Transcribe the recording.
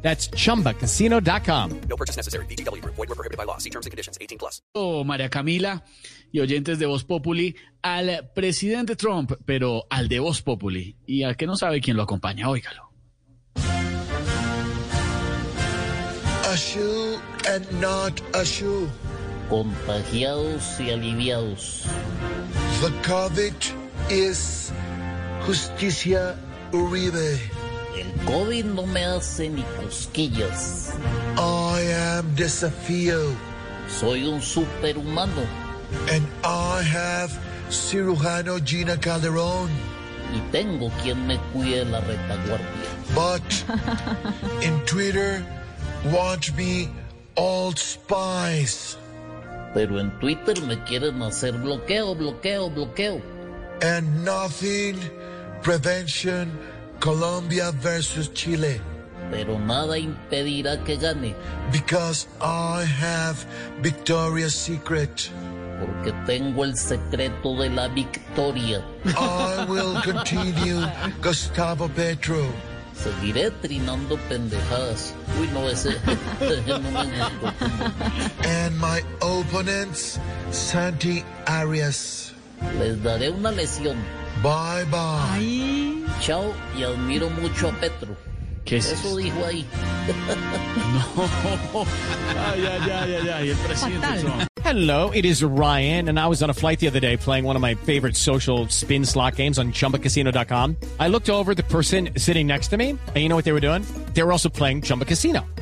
That's chumbacasino.com. No purchase necessary. BGW. Void were prohibited by law. See terms and conditions. 18 plus. Oh, María Camila y oyentes de Voz Populi al presidente Trump, pero al de Voz Populi y al que no sabe quién lo acompaña, óigalo. A shoe and not a shoe. contagiados y aliviados. The COVID is Justicia Uribe. El COVID no me hace ni cosquillas. I am Desafío. Soy un superhumano And I have Cirujano Gina Calderón. y tengo quien me cuide la retaguardia. But in Twitter, watch me Old Spice. Pero en Twitter me quieren hacer bloqueo, bloqueo, bloqueo. And nothing prevention Colombia versus Chile. Pero nada impedirá que gane, Because I have Victoria's Secret. porque tengo el secreto de la victoria. I will continue Gustavo Petro. Seguiré trinando pendejadas. Uy, no, ese, ese no me gustó. And my opponents, Santi Arias. Les daré una lesión. Bye bye. Chao y admiro mucho a Petro. ¿Qué es Eso eso? dijo ahí. no. Ay, ay, ay, ay, ay, el presidente Trump. Hello, it is Ryan, and I was on a flight the other day playing one of my favorite social spin slot games on chumbacasino.com. I looked over at the person sitting next to me, and you know what they were doing? They were also playing Chumba Casino.